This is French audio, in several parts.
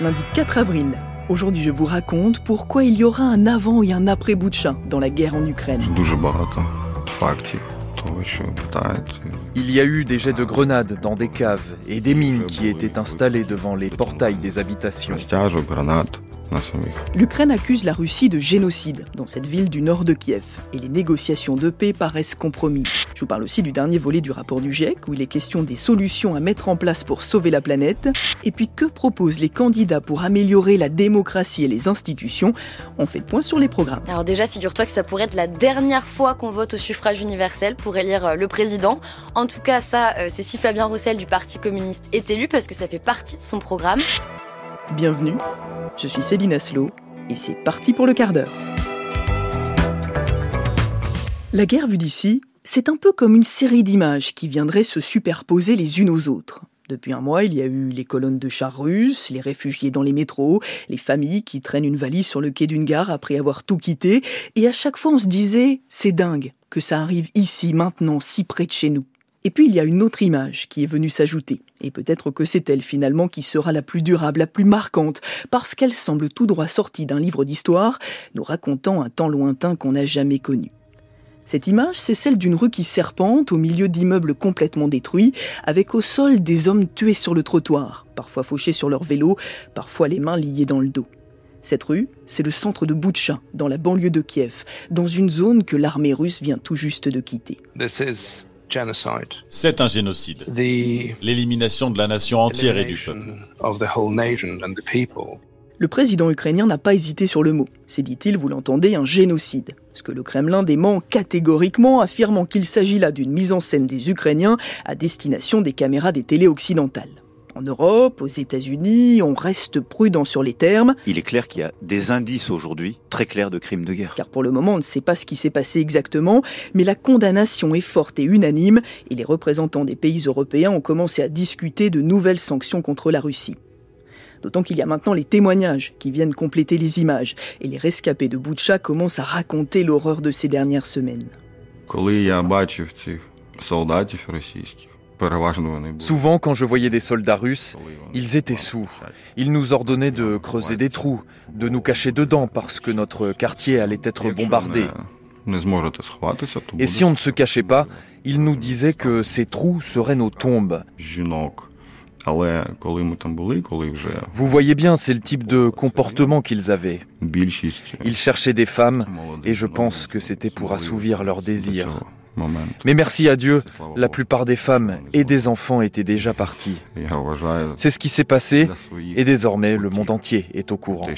Lundi 4 avril. Aujourd'hui, je vous raconte pourquoi il y aura un avant et un après Boutcha dans la guerre en Ukraine. Il y a eu des jets de grenades dans des caves et des mines qui étaient installées devant les portails des habitations. L'Ukraine accuse la Russie de génocide dans cette ville du nord de Kiev et les négociations de paix paraissent compromis. Je vous parle aussi du dernier volet du rapport du GIEC où il est question des solutions à mettre en place pour sauver la planète. Et puis que proposent les candidats pour améliorer la démocratie et les institutions? On fait le point sur les programmes. Alors déjà, figure-toi que ça pourrait être la dernière fois qu'on vote au suffrage universel pour élire euh, le président. En tout cas, ça, euh, c'est si Fabien Roussel du Parti communiste est élu parce que ça fait partie de son programme. Bienvenue, je suis Céline Aslo et c'est parti pour le quart d'heure. La guerre vue d'ici, c'est un peu comme une série d'images qui viendraient se superposer les unes aux autres. Depuis un mois, il y a eu les colonnes de chars russes, les réfugiés dans les métros, les familles qui traînent une valise sur le quai d'une gare après avoir tout quitté, et à chaque fois on se disait, c'est dingue que ça arrive ici, maintenant, si près de chez nous. Et puis il y a une autre image qui est venue s'ajouter, et peut-être que c'est elle finalement qui sera la plus durable, la plus marquante, parce qu'elle semble tout droit sortie d'un livre d'histoire, nous racontant un temps lointain qu'on n'a jamais connu. Cette image, c'est celle d'une rue qui serpente au milieu d'immeubles complètement détruits, avec au sol des hommes tués sur le trottoir, parfois fauchés sur leur vélo, parfois les mains liées dans le dos. Cette rue, c'est le centre de Boutcha, dans la banlieue de Kiev, dans une zone que l'armée russe vient tout juste de quitter. C'est un génocide. The L'élimination de la nation entière et du peuple. Le président ukrainien n'a pas hésité sur le mot. C'est, dit-il, vous l'entendez, un génocide. Ce que le Kremlin dément catégoriquement, affirmant qu'il s'agit là d'une mise en scène des Ukrainiens à destination des caméras des télés occidentales en Europe, aux États-Unis, on reste prudent sur les termes. Il est clair qu'il y a des indices aujourd'hui très clairs de crimes de guerre. Car pour le moment, on ne sait pas ce qui s'est passé exactement, mais la condamnation est forte et unanime, et les représentants des pays européens ont commencé à discuter de nouvelles sanctions contre la Russie. D'autant qu'il y a maintenant les témoignages qui viennent compléter les images, et les rescapés de Boutcha commencent à raconter l'horreur de ces dernières semaines. Souvent, quand je voyais des soldats russes, ils étaient sous. Ils nous ordonnaient de creuser des trous, de nous cacher dedans parce que notre quartier allait être bombardé. Et si on ne se cachait pas, ils nous disaient que ces trous seraient nos tombes. Vous voyez bien, c'est le type de comportement qu'ils avaient. Ils cherchaient des femmes, et je pense que c'était pour assouvir leurs désirs. Mais merci à Dieu, la plupart des femmes et des enfants étaient déjà partis. C'est ce qui s'est passé et désormais le monde entier est au courant.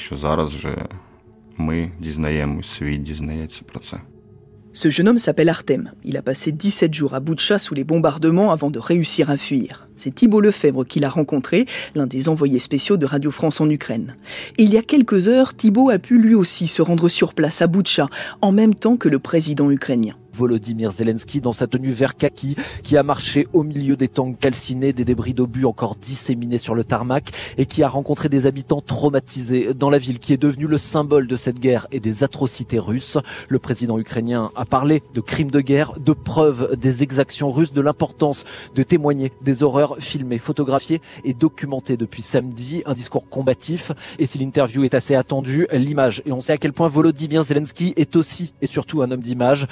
Ce jeune homme s'appelle Artem. Il a passé 17 jours à Boutcha sous les bombardements avant de réussir à fuir. C'est Thibault Lefebvre qui l'a rencontré, l'un des envoyés spéciaux de Radio France en Ukraine. Il y a quelques heures, Thibault a pu lui aussi se rendre sur place à Boutcha, en même temps que le président ukrainien. Volodymyr Zelensky dans sa tenue vert kaki qui a marché au milieu des tanks calcinés, des débris d'obus encore disséminés sur le tarmac et qui a rencontré des habitants traumatisés dans la ville qui est devenue le symbole de cette guerre et des atrocités russes. Le président ukrainien a parlé de crimes de guerre, de preuves des exactions russes, de l'importance de témoigner des horreurs filmées, photographiées et documentées depuis samedi. Un discours combatif et si l'interview est assez attendue, l'image et on sait à quel point Volodymyr Zelensky est aussi et surtout un homme d'image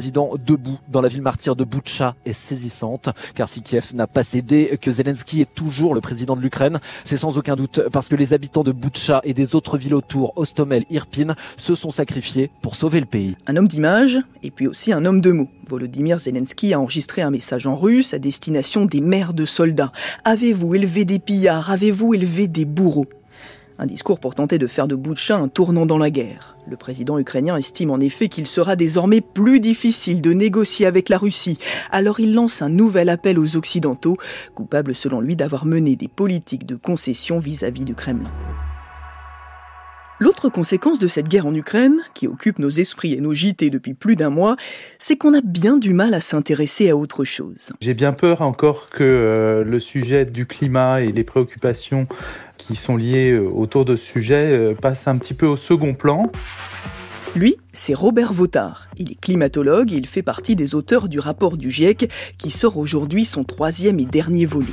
debout dans la ville martyre de Boutcha est saisissante, car si Kiev n'a pas cédé, que Zelensky est toujours le président de l'Ukraine, c'est sans aucun doute parce que les habitants de Boutcha et des autres villes autour, Ostomel, Irpin, se sont sacrifiés pour sauver le pays. Un homme d'image, et puis aussi un homme de mots. Volodymyr Zelensky a enregistré un message en russe à destination des mères de soldats. Avez-vous élevé des pillards? Avez-vous élevé des bourreaux? Un discours pour tenter de faire de Boutcha un tournant dans la guerre. Le président ukrainien estime en effet qu'il sera désormais plus difficile de négocier avec la Russie. Alors il lance un nouvel appel aux Occidentaux, coupables selon lui d'avoir mené des politiques de concession vis-à-vis du Kremlin. L'autre conséquence de cette guerre en Ukraine, qui occupe nos esprits et nos JT depuis plus d'un mois, c'est qu'on a bien du mal à s'intéresser à autre chose. J'ai bien peur encore que euh, le sujet du climat et les préoccupations qui sont liées euh, autour de ce sujet euh, passent un petit peu au second plan. Lui, c'est Robert Vautard. Il est climatologue et il fait partie des auteurs du rapport du GIEC qui sort aujourd'hui son troisième et dernier volet.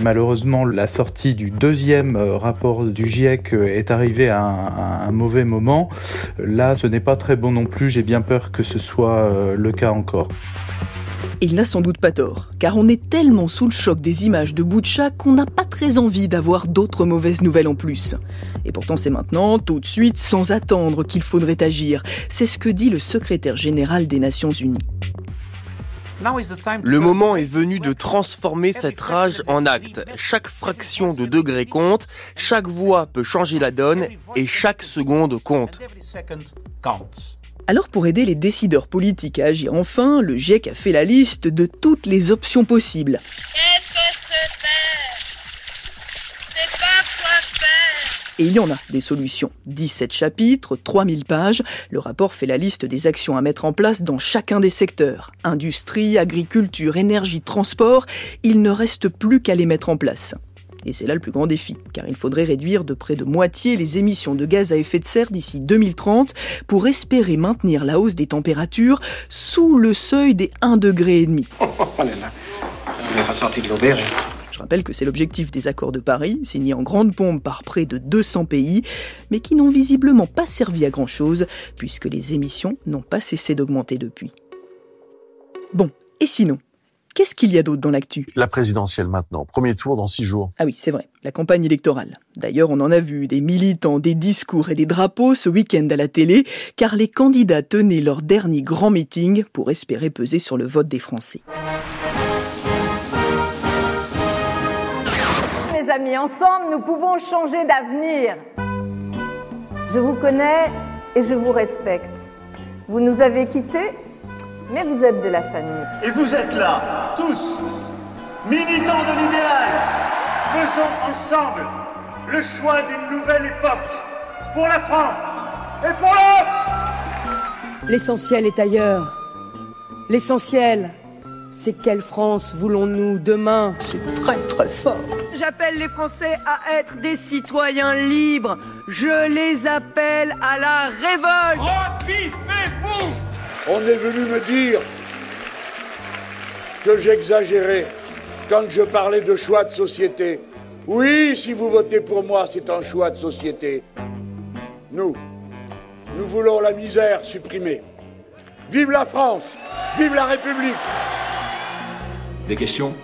Malheureusement, la sortie du deuxième euh, rapport du GIEC euh, est arrivée à un, mauvais moment. Là, ce n'est pas très bon non plus. J'ai bien peur que ce soit euh, le cas encore. Il n'a sans doute pas tort, car on est tellement sous le choc des images de Boucha qu'on n'a pas très envie d'avoir d'autres mauvaises nouvelles en plus. Et pourtant c'est maintenant, tout de suite, sans attendre qu'il faudrait agir. C'est ce que dit le secrétaire général des Nations Unies. Le moment est venu de transformer cette rage en acte. Chaque fraction de degré compte, chaque voix peut changer la donne et chaque seconde compte. Alors pour aider les décideurs politiques à agir enfin, le GIEC a fait la liste de toutes les options possibles. Qu'est-ce que c'est faire C'est pas quoi faire Et il y en a des solutions. 17 chapitres, 3000 pages. Le rapport fait la liste des actions à mettre en place dans chacun des secteurs. Industrie, agriculture, énergie, transport. Il ne reste plus qu'à les mettre en place. Et c'est là le plus grand défi, car il faudrait réduire de près de moitié les émissions de gaz à effet de serre d'ici 2030 pour espérer maintenir la hausse des températures sous le seuil des 1,5 degré. On est là. On est ressorti de l'auberge. Je rappelle que c'est l'objectif des accords de Paris, signés en grande pompe par près de 200 pays, mais qui n'ont visiblement pas servi à grand-chose, puisque les émissions n'ont pas cessé d'augmenter depuis. Bon, et sinon Qu'est-ce qu'il y a d'autre dans l'actu? La présidentielle maintenant, premier tour dans six jours. Ah oui, c'est vrai, la campagne électorale. D'ailleurs, on en a vu des militants, des discours et des drapeaux ce week-end à la télé, car les candidats tenaient leur dernier grand meeting pour espérer peser sur le vote des Français. Amis, ensemble, nous pouvons changer d'avenir. Je vous connais et je vous respecte. Vous nous avez quittés mais vous êtes de la famille. Et vous êtes là, tous, militants de l'idéal. Faisons ensemble le choix d'une nouvelle époque pour la France et pour l'Europe. L'essentiel est ailleurs. L'essentiel, c'est quelle France voulons-nous demain? C'est très. J'appelle les Français à être des citoyens libres. Je les appelle à la révolte. Repiffez-vous on est venu me dire que j'exagérais quand je parlais de choix de société. Oui, si vous votez pour moi, c'est un choix de société. Nous, nous voulons la misère supprimée. Vive la France Vive la République Des questions?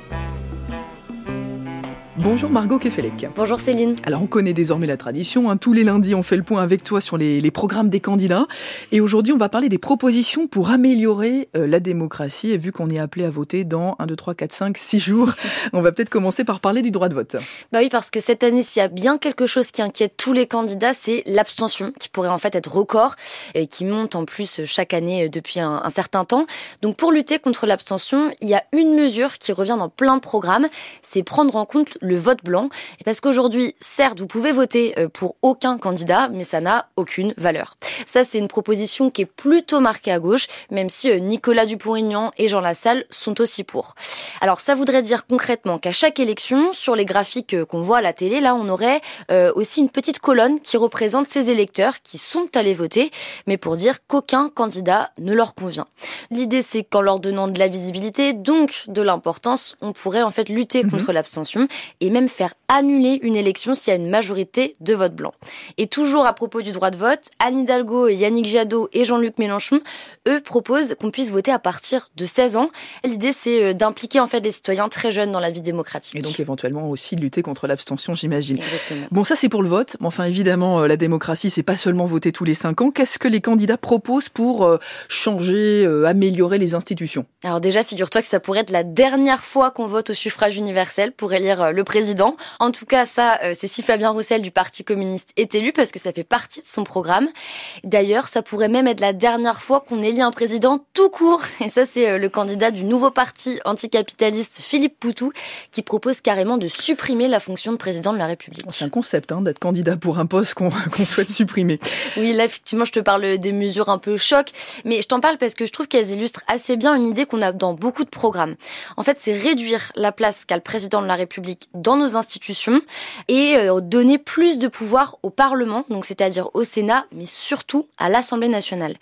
Bonjour Margot Kefelec. Bonjour Céline. Alors on connaît désormais la tradition, hein. tous les lundis on fait le point avec toi sur les, les programmes des candidats et aujourd'hui on va parler des propositions pour améliorer euh, la démocratie et vu qu'on est appelé à voter dans 1, 2, 3, 4, 5, 6 jours, on va peut-être commencer par parler du droit de vote. Bah oui parce que cette année s'il y a bien quelque chose qui inquiète tous les candidats c'est l'abstention qui pourrait en fait être record et qui monte en plus chaque année depuis un, un certain temps. Donc pour lutter contre l'abstention il y a une mesure qui revient dans plein de programmes, c'est prendre en compte le vote blanc. Et parce qu'aujourd'hui, certes, vous pouvez voter euh, pour aucun candidat, mais ça n'a aucune valeur. Ça, c'est une proposition qui est plutôt marquée à gauche, même si euh, Nicolas Dupont-Aignan et Jean Lassalle sont aussi pour. Alors, ça voudrait dire concrètement qu'à chaque élection, sur les graphiques euh, qu'on voit à la télé, là, on aurait aussi une petite colonne qui représente ces électeurs qui sont allés voter, mais pour dire qu'aucun candidat ne leur convient. L'idée, c'est qu'en leur donnant de la visibilité, donc de l'importance, on pourrait en fait lutter contre mmh. l'abstention et même faire annuler une élection s'il y a une majorité de vote blanc. Et toujours à propos du droit de vote, Anne Hidalgo, Yannick Jadot et Jean-Luc Mélenchon, eux, proposent qu'on puisse voter à partir de 16 ans. L'idée, c'est euh, d'impliquer en fait les citoyens très jeunes dans la vie démocratique. Et donc éventuellement aussi de lutter contre l'abstention, j'imagine. Exactement. Bon, ça c'est pour le vote. Mais enfin, évidemment, euh, la démocratie, c'est pas seulement voter tous les 5 ans. Qu'est-ce que les candidats proposent pour euh, changer, améliorer les institutions? Alors déjà, figure-toi que ça pourrait être la dernière fois qu'on vote au suffrage universel pour élire le président. En tout cas, ça, c'est si Fabien Roussel du Parti communiste est élu parce que ça fait partie de son programme. D'ailleurs, ça pourrait même être la dernière fois qu'on élit un président tout court. Et ça, c'est le candidat du nouveau parti anticapitaliste Philippe Poutou qui propose carrément de supprimer la fonction de président de la République. C'est un concept hein, d'être candidat pour un poste qu'on qu souhaite supprimer. Oui, là, effectivement, je te parle des mesures un peu choc, mais je t'en parle parce que je trouve qu'elles illustrent assez bien une idée qu'on a dans beaucoup de programmes. En fait, c'est réduire la place qu'a le président de la République dans nos institutions et euh, donner plus de pouvoir au Parlement, donc c'est-à-dire au Sénat, mais surtout à l'Assemblée nationale.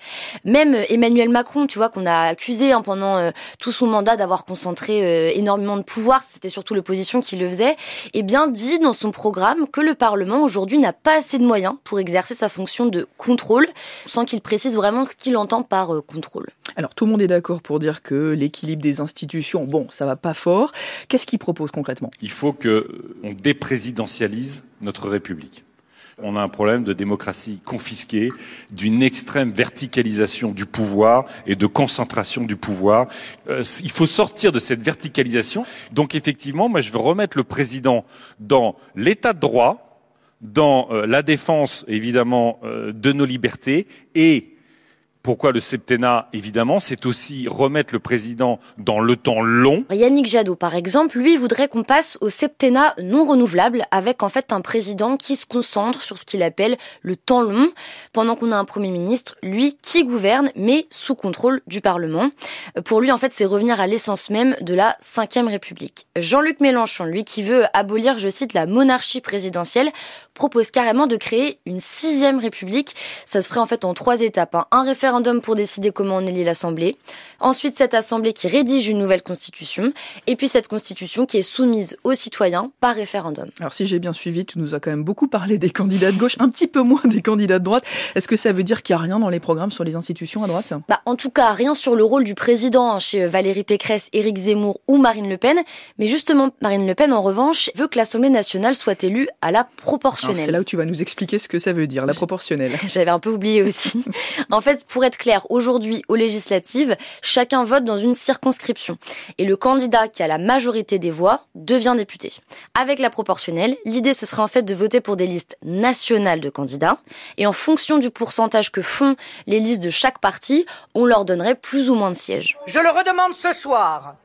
Même euh, Emmanuel Macron, tu vois, qu'on a accusé hein, pendant euh, tout son mandat d'avoir concentré euh, énormément de pouvoir, c'était surtout l'opposition qui le faisait, eh bien dit dans son programme que le Parlement aujourd'hui n'a pas assez de moyens pour exercer sa fonction de contrôle, sans qu'il précise vraiment ce qu'il entend par euh, contrôle. Alors tout le monde est d'accord pour dire que l'équilibre des institutions, bon, ça va pas fort. Qu'est-ce qu'il propose concrètement? Il faut que on déprésidentialise notre République. On a un problème de démocratie confisquée, d'une extrême verticalisation du pouvoir et de concentration du pouvoir. Euh, il faut sortir de cette verticalisation. Donc effectivement, moi je veux remettre le président dans l'état de droit, dans euh, la défense évidemment euh, de nos libertés et pourquoi le septennat Évidemment, c'est aussi remettre le président dans le temps long. Yannick Jadot, par exemple, lui voudrait qu'on passe au septennat non renouvelable avec en fait un président qui se concentre sur ce qu'il appelle le temps long, pendant qu'on a un Premier ministre, lui, qui gouverne, mais sous contrôle du Parlement. Pour lui, en fait, c'est revenir à l'essence même de la Ve République. Jean-Luc Mélenchon, lui, qui veut abolir, je cite, la monarchie présidentielle, propose carrément de créer une sixième république. Ça se ferait en fait en trois étapes. hein. Un référendum pour décider comment on élit l'Assemblée. Ensuite, cette Assemblée qui rédige une nouvelle constitution. Et puis cette constitution qui est soumise aux citoyens par référendum. Alors si j'ai bien suivi, tu nous as quand même beaucoup parlé des candidats de gauche, un petit peu moins des candidats de droite. Est-ce que ça veut dire qu'il n'y a rien dans les programmes sur les institutions à droite? Bah, en tout cas, rien sur le rôle du président hein, chez Valérie Pécresse, Éric Zemmour ou Marine Le Pen. Mais justement, Marine Le Pen, en revanche, veut que l'Assemblée nationale soit élue à la proportionnelle. C'est là où tu vas nous expliquer ce que ça veut dire, la proportionnelle. J'avais un peu oublié aussi. en fait, pour être clair, aujourd'hui, aux législatives, chacun vote dans une circonscription. Et le candidat qui a la majorité des voix devient député. Avec la proportionnelle, l'idée ce serait en fait de voter pour des listes nationales de candidats. Et en fonction du pourcentage que font les listes de chaque parti, on leur donnerait plus ou moins de sièges. Je le redemande ce soir.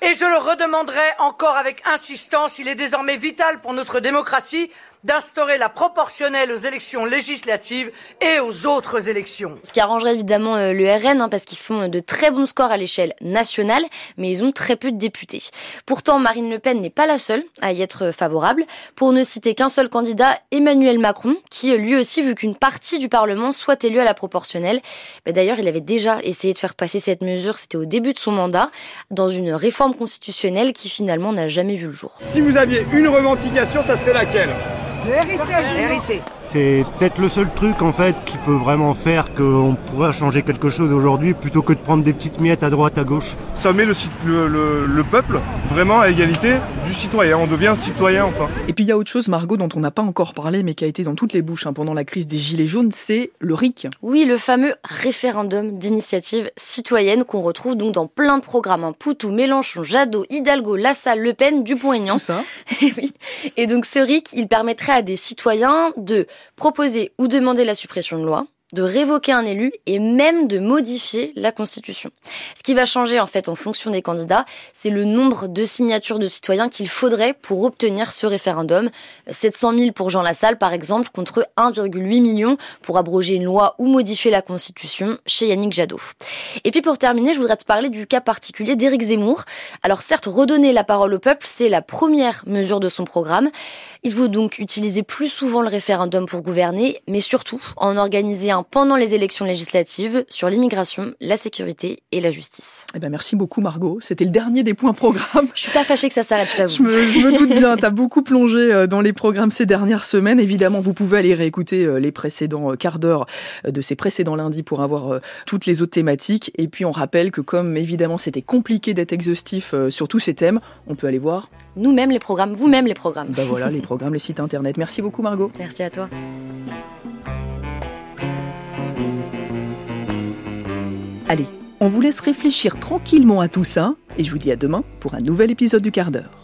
Et je le redemanderai encore avec insistance. Il est désormais vital pour notre démocratie d'instaurer la proportionnelle aux élections législatives et aux autres élections. Ce qui arrangerait évidemment euh, le RN, hein, parce qu'ils font de très bons scores à l'échelle nationale, mais ils ont très peu de députés. Pourtant, Marine Le Pen n'est pas la seule à y être favorable. Pour ne citer qu'un seul candidat, Emmanuel Macron, qui lui aussi veut qu'une partie du Parlement soit élue à la proportionnelle. Ben, D'ailleurs, il avait déjà essayé de faire passer cette mesure, c'était au début de son mandat, dans une réforme constitutionnelle qui finalement n'a jamais vu le jour. Si vous aviez une revendication, ça serait laquelle? C'est peut-être le seul truc en fait qui peut vraiment faire qu'on pourrait changer quelque chose aujourd'hui plutôt que de prendre des petites miettes à droite à gauche. Ça met le, cit- le- le- le peuple vraiment à égalité du citoyen. On devient citoyen enfin. Et puis il y a autre chose, Margot, dont on n'a pas encore parlé, mais qui a été dans toutes les bouches hein, pendant la crise des Gilets jaunes, c'est le RIC. Oui, le fameux référendum d'initiative citoyenne qu'on retrouve donc dans plein de programmes. hein. Poutou, Mélenchon, Jadot, Hidalgo, Lassalle, Le Pen, Dupont-Aignan. Tout ça. Et oui. Et donc ce RIC, il permettrait à des citoyens de proposer ou demander la suppression de loi, de révoquer un élu et même de modifier la Constitution. Ce qui va changer en fait en fonction des candidats, c'est le nombre de signatures de citoyens qu'il faudrait pour obtenir ce référendum. 700 000 pour Jean Lassalle par exemple, contre 1,8 million pour abroger une loi ou modifier la Constitution chez Yannick Jadot. Et puis pour terminer, je voudrais te parler du cas particulier d'Éric Zemmour. Alors certes, redonner la parole au peuple, c'est la première mesure de son programme. Il veut donc utiliser plus souvent le référendum pour gouverner, mais surtout en organiser un pendant les élections législatives sur l'immigration, la sécurité et la justice. Eh ben merci beaucoup Margot, c'était le dernier des points programmes. Je suis pas fâchée que ça s'arrête, je t'avoue. Je me, je me doute bien, t'as beaucoup plongé euh, dans les programmes ces dernières semaines. Évidemment, vous pouvez aller réécouter euh, les précédents euh, quarts d'heure de ces précédents lundis pour avoir toutes les autres thématiques. Et puis on rappelle que comme évidemment c'était compliqué d'être exhaustif sur tous ces thèmes, on peut aller voir. Nous-mêmes les programmes, vous-même les programmes. Ben voilà, les programmes, les sites internet. Merci beaucoup Margot. Merci à toi. Allez, on vous laisse réfléchir tranquillement à tout ça et je vous dis à demain pour un nouvel épisode du quart d'heure.